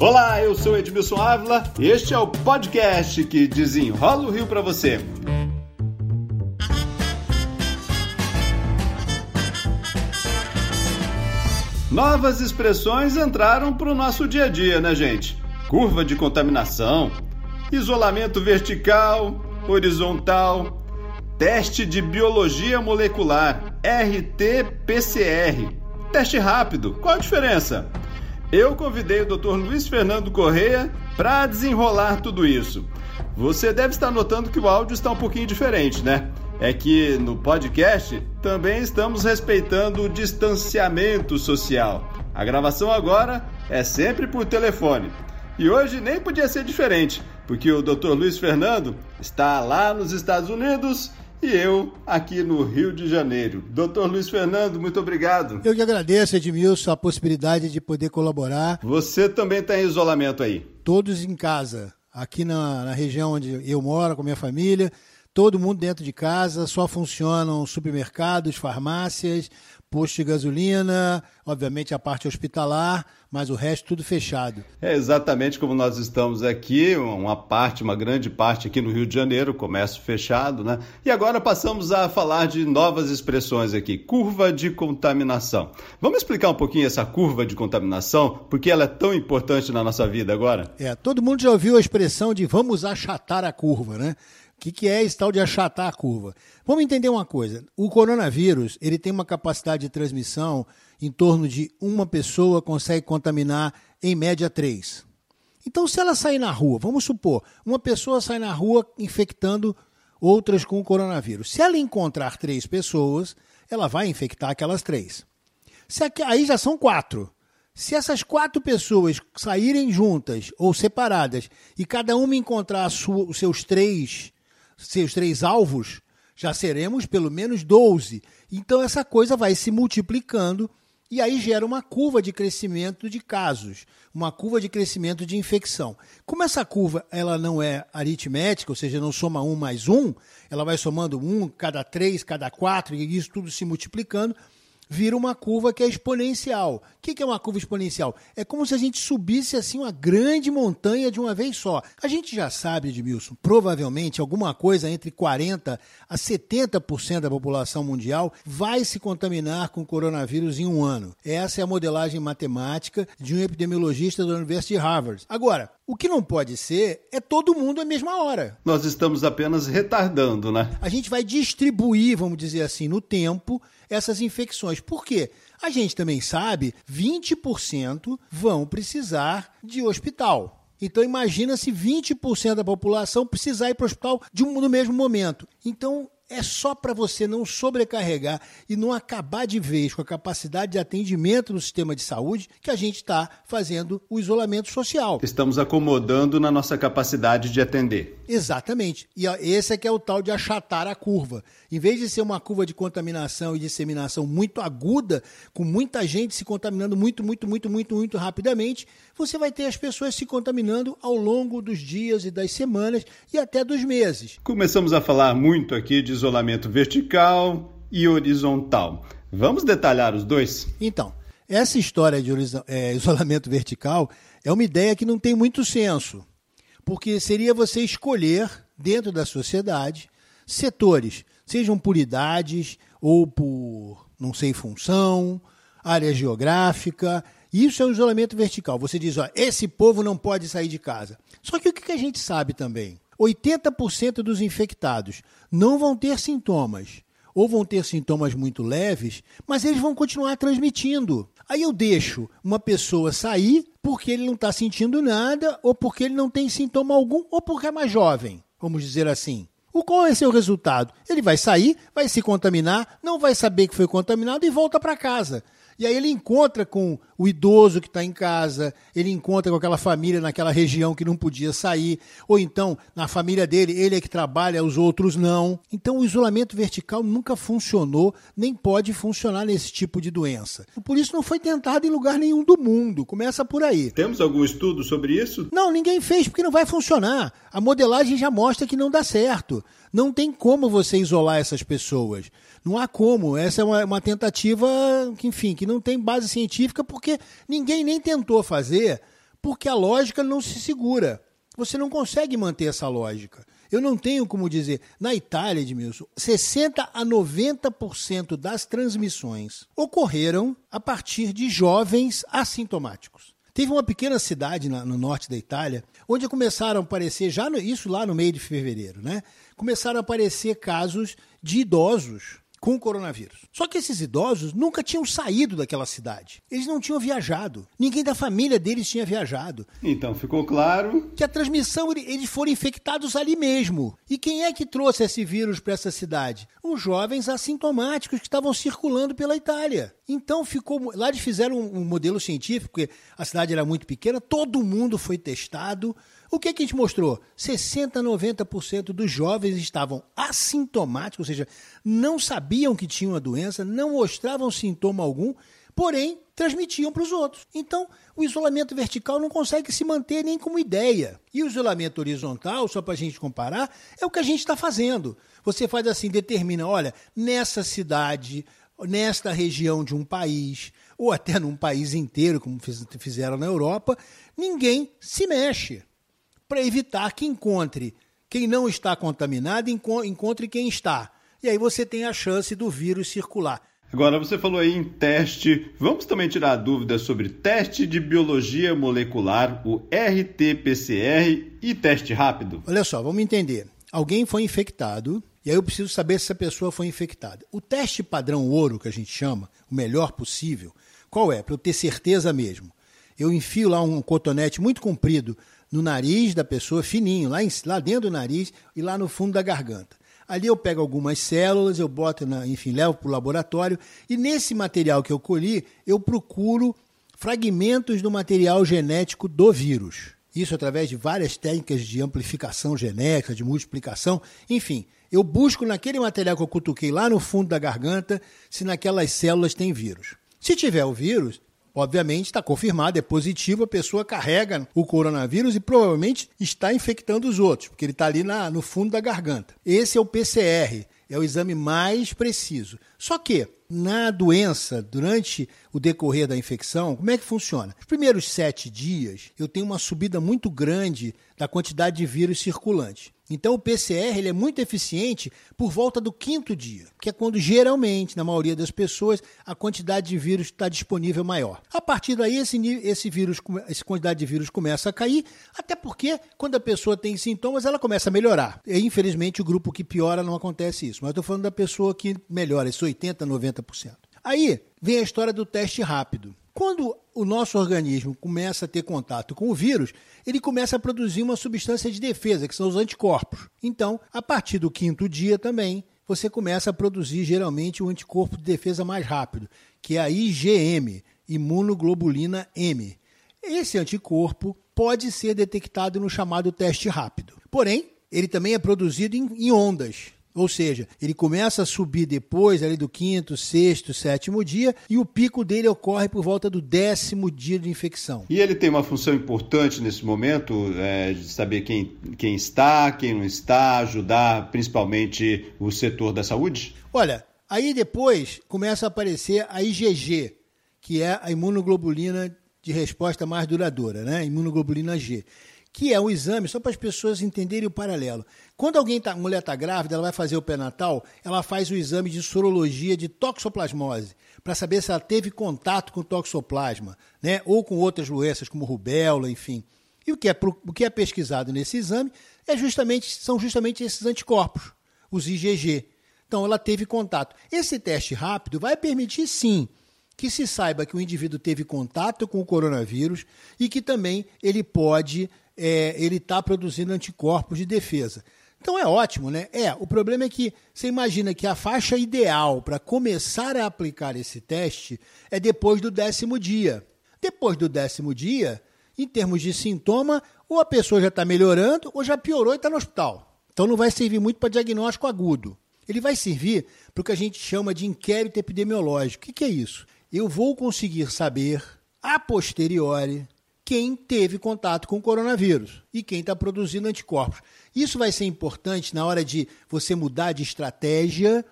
Olá, eu sou Edmilson Ávila e este é o podcast que desenrola o Rio para você. Novas expressões entraram para o nosso dia a dia, né, gente? Curva de contaminação, isolamento vertical, horizontal, teste de biologia molecular, RT-PCR, teste rápido. Qual a diferença? Eu convidei o Dr. Luiz Fernando Correia para desenrolar tudo isso. Você deve estar notando que o áudio está um pouquinho diferente, né? É que no podcast também estamos respeitando o distanciamento social. A gravação agora é sempre por telefone. E hoje nem podia ser diferente, porque o Dr. Luiz Fernando está lá nos Estados Unidos e eu aqui no Rio de Janeiro. Doutor Luiz Fernando, muito obrigado. Eu que agradeço, Edmilson, a possibilidade de poder colaborar. Você também está em isolamento aí? Todos em casa, aqui na, na região onde eu moro com minha família, todo mundo dentro de casa, só funcionam supermercados, farmácias, posto de gasolina, obviamente a parte hospitalar, mas o resto tudo fechado. É exatamente como nós estamos aqui, uma parte, uma grande parte aqui no Rio de Janeiro, comércio fechado, né? E agora passamos a falar de novas expressões aqui, curva de contaminação. Vamos explicar um pouquinho essa curva de contaminação, porque ela é tão importante na nossa vida agora? É, todo mundo já ouviu a expressão de vamos achatar a curva, né? O que, que é esse tal de achatar a curva? Vamos entender uma coisa. O coronavírus ele tem uma capacidade de transmissão em torno de uma pessoa consegue contaminar em média três. Então, se ela sair na rua, vamos supor, uma pessoa sai na rua infectando outras com o coronavírus. Se ela encontrar três pessoas, ela vai infectar aquelas três. Se aqui, aí já são quatro. Se essas quatro pessoas saírem juntas ou separadas e cada uma encontrar sua, os seus três seus três alvos, já seremos pelo menos 12. Então essa coisa vai se multiplicando e aí gera uma curva de crescimento de casos, uma curva de crescimento de infecção. Como essa curva ela não é aritmética, ou seja, não soma um mais um, ela vai somando um cada três, cada quatro, e isso tudo se multiplicando, vira uma curva que é exponencial. O que é uma curva exponencial? É como se a gente subisse assim uma grande montanha de uma vez só. A gente já sabe, Edmilson, provavelmente alguma coisa entre 40% a 70% da população mundial vai se contaminar com coronavírus em um ano. Essa é a modelagem matemática de um epidemiologista da Universidade de Harvard. Agora, o que não pode ser é todo mundo à mesma hora. Nós estamos apenas retardando, né? A gente vai distribuir, vamos dizer assim, no tempo essas infecções. Por quê? A gente também sabe, 20% vão precisar de hospital. Então imagina se 20% da população precisar ir para o hospital de um, no mesmo momento. Então é só para você não sobrecarregar e não acabar de vez com a capacidade de atendimento do sistema de saúde que a gente está fazendo o isolamento social. Estamos acomodando na nossa capacidade de atender. Exatamente. E esse é que é o tal de achatar a curva. Em vez de ser uma curva de contaminação e disseminação muito aguda, com muita gente se contaminando muito, muito, muito, muito, muito rapidamente, você vai ter as pessoas se contaminando ao longo dos dias e das semanas e até dos meses. Começamos a falar muito aqui de isolamento vertical e horizontal. Vamos detalhar os dois? Então, essa história de é, isolamento vertical é uma ideia que não tem muito senso, porque seria você escolher, dentro da sociedade, setores, sejam por idades ou por, não sei, função, área geográfica. Isso é um isolamento vertical. Você diz, ó, esse povo não pode sair de casa. Só que o que a gente sabe também? 80% dos infectados não vão ter sintomas, ou vão ter sintomas muito leves, mas eles vão continuar transmitindo. Aí eu deixo uma pessoa sair porque ele não está sentindo nada, ou porque ele não tem sintoma algum, ou porque é mais jovem, vamos dizer assim. O qual é seu resultado? Ele vai sair, vai se contaminar, não vai saber que foi contaminado e volta para casa. E aí ele encontra com o idoso que está em casa, ele encontra com aquela família naquela região que não podia sair, ou então na família dele, ele é que trabalha, os outros não. Então o isolamento vertical nunca funcionou, nem pode funcionar nesse tipo de doença. Por isso não foi tentado em lugar nenhum do mundo. Começa por aí. Temos algum estudo sobre isso? Não, ninguém fez porque não vai funcionar. A modelagem já mostra que não dá certo. Não tem como você isolar essas pessoas. Não há como. Essa é uma, uma tentativa que, enfim, que não tem base científica porque ninguém nem tentou fazer porque a lógica não se segura. Você não consegue manter essa lógica. Eu não tenho como dizer. Na Itália, Edmilson, 60 a 90% das transmissões ocorreram a partir de jovens assintomáticos. Teve uma pequena cidade no norte da Itália onde começaram a aparecer, já no, isso lá no meio de fevereiro, né? Começaram a aparecer casos de idosos com o coronavírus. Só que esses idosos nunca tinham saído daquela cidade. Eles não tinham viajado. Ninguém da família deles tinha viajado. Então ficou claro que a transmissão eles foram infectados ali mesmo. E quem é que trouxe esse vírus para essa cidade? Os jovens assintomáticos que estavam circulando pela Itália. Então ficou. Lá eles fizeram um modelo científico, porque a cidade era muito pequena, todo mundo foi testado. O que, que a gente mostrou? 60, 90% dos jovens estavam assintomáticos, ou seja, não sabiam que tinham a doença, não mostravam sintoma algum, porém transmitiam para os outros. Então, o isolamento vertical não consegue se manter nem como ideia. E o isolamento horizontal, só para a gente comparar, é o que a gente está fazendo. Você faz assim, determina, olha, nessa cidade, nesta região de um país, ou até num país inteiro, como fizeram na Europa, ninguém se mexe para evitar que encontre quem não está contaminado, encontre quem está. E aí você tem a chance do vírus circular. Agora, você falou aí em teste. Vamos também tirar dúvidas sobre teste de biologia molecular, o RT-PCR e teste rápido? Olha só, vamos entender. Alguém foi infectado, e aí eu preciso saber se essa pessoa foi infectada. O teste padrão ouro, que a gente chama, o melhor possível, qual é? Para eu ter certeza mesmo. Eu enfio lá um cotonete muito comprido no nariz da pessoa, fininho, lá, em, lá dentro do nariz e lá no fundo da garganta. Ali eu pego algumas células, eu boto, na, enfim, levo para o laboratório e nesse material que eu colhi, eu procuro fragmentos do material genético do vírus. Isso através de várias técnicas de amplificação genética, de multiplicação, enfim. Eu busco naquele material que eu cutuquei lá no fundo da garganta se naquelas células tem vírus. Se tiver o vírus, Obviamente está confirmado, é positivo, a pessoa carrega o coronavírus e provavelmente está infectando os outros, porque ele está ali na, no fundo da garganta. Esse é o PCR, é o exame mais preciso. Só que na doença, durante o decorrer da infecção, como é que funciona? Os primeiros sete dias eu tenho uma subida muito grande da quantidade de vírus circulante. Então o PCR ele é muito eficiente por volta do quinto dia, que é quando geralmente, na maioria das pessoas, a quantidade de vírus está disponível maior. A partir daí, esse, esse vírus, essa quantidade de vírus começa a cair, até porque quando a pessoa tem sintomas, ela começa a melhorar. E infelizmente o grupo que piora não acontece isso. Mas estou falando da pessoa que melhora, esses 80%, 90%. Aí vem a história do teste rápido. Quando o nosso organismo começa a ter contato com o vírus, ele começa a produzir uma substância de defesa, que são os anticorpos. Então, a partir do quinto dia também, você começa a produzir geralmente o anticorpo de defesa mais rápido, que é a IgM, imunoglobulina M. Esse anticorpo pode ser detectado no chamado teste rápido. Porém, ele também é produzido em ondas. Ou seja, ele começa a subir depois ali do quinto, sexto, sétimo dia e o pico dele ocorre por volta do décimo dia de infecção. E ele tem uma função importante nesse momento é, de saber quem, quem está, quem não está, ajudar principalmente o setor da saúde? Olha, aí depois começa a aparecer a IgG, que é a imunoglobulina de resposta mais duradoura, né? Imunoglobulina G que é um exame, só para as pessoas entenderem o paralelo. Quando alguém tá, mulher está grávida, ela vai fazer o pré-natal, ela faz o exame de sorologia de toxoplasmose, para saber se ela teve contato com toxoplasma, né? ou com outras doenças, como rubéola, enfim. E o que, é, o que é pesquisado nesse exame é justamente, são justamente esses anticorpos, os IgG. Então, ela teve contato. Esse teste rápido vai permitir, sim, que se saiba que o indivíduo teve contato com o coronavírus e que também ele pode é, ele está produzindo anticorpos de defesa. Então é ótimo, né? É, o problema é que você imagina que a faixa ideal para começar a aplicar esse teste é depois do décimo dia. Depois do décimo dia, em termos de sintoma, ou a pessoa já está melhorando ou já piorou e está no hospital. Então não vai servir muito para diagnóstico agudo. Ele vai servir para o que a gente chama de inquérito epidemiológico. O que, que é isso? Eu vou conseguir saber, a posteriori, quem teve contato com o coronavírus e quem está produzindo anticorpos. Isso vai ser importante na hora de você mudar de estratégia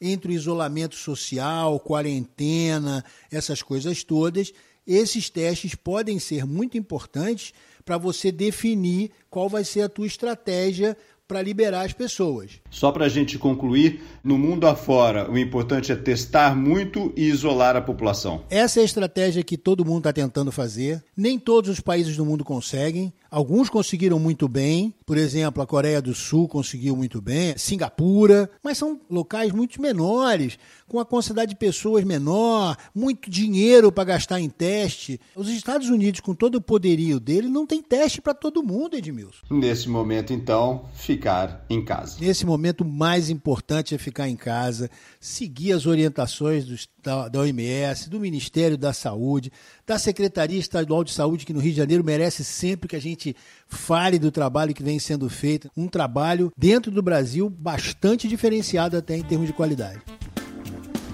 entre o isolamento social, quarentena, essas coisas todas, esses testes podem ser muito importantes para você definir qual vai ser a tua estratégia para liberar as pessoas. Só para a gente concluir, no mundo afora, o importante é testar muito e isolar a população. Essa é a estratégia que todo mundo está tentando fazer. Nem todos os países do mundo conseguem. Alguns conseguiram muito bem, por exemplo, a Coreia do Sul conseguiu muito bem, Singapura, mas são locais muito menores, com a quantidade de pessoas menor, muito dinheiro para gastar em teste. Os Estados Unidos, com todo o poderio dele, não tem teste para todo mundo, Edmilson. Nesse momento, então, ficar em casa. Nesse momento, o mais importante é ficar em casa, seguir as orientações dos, da, da OMS, do Ministério da Saúde, da Secretaria Estadual de Saúde, que no Rio de Janeiro merece sempre que a gente fale do trabalho que vem sendo feito. Um trabalho dentro do Brasil bastante diferenciado até em termos de qualidade.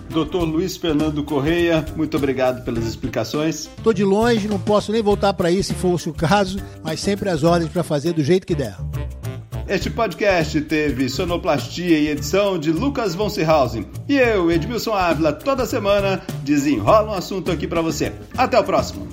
Doutor Luiz Fernando Correia, muito obrigado pelas explicações. Estou de longe, não posso nem voltar para aí se fosse o caso, mas sempre as ordens para fazer do jeito que der. Este podcast teve sonoplastia e edição de Lucas von Seehausen. E eu, Edmilson Ávila, toda semana desenrola um assunto aqui para você. Até o próximo.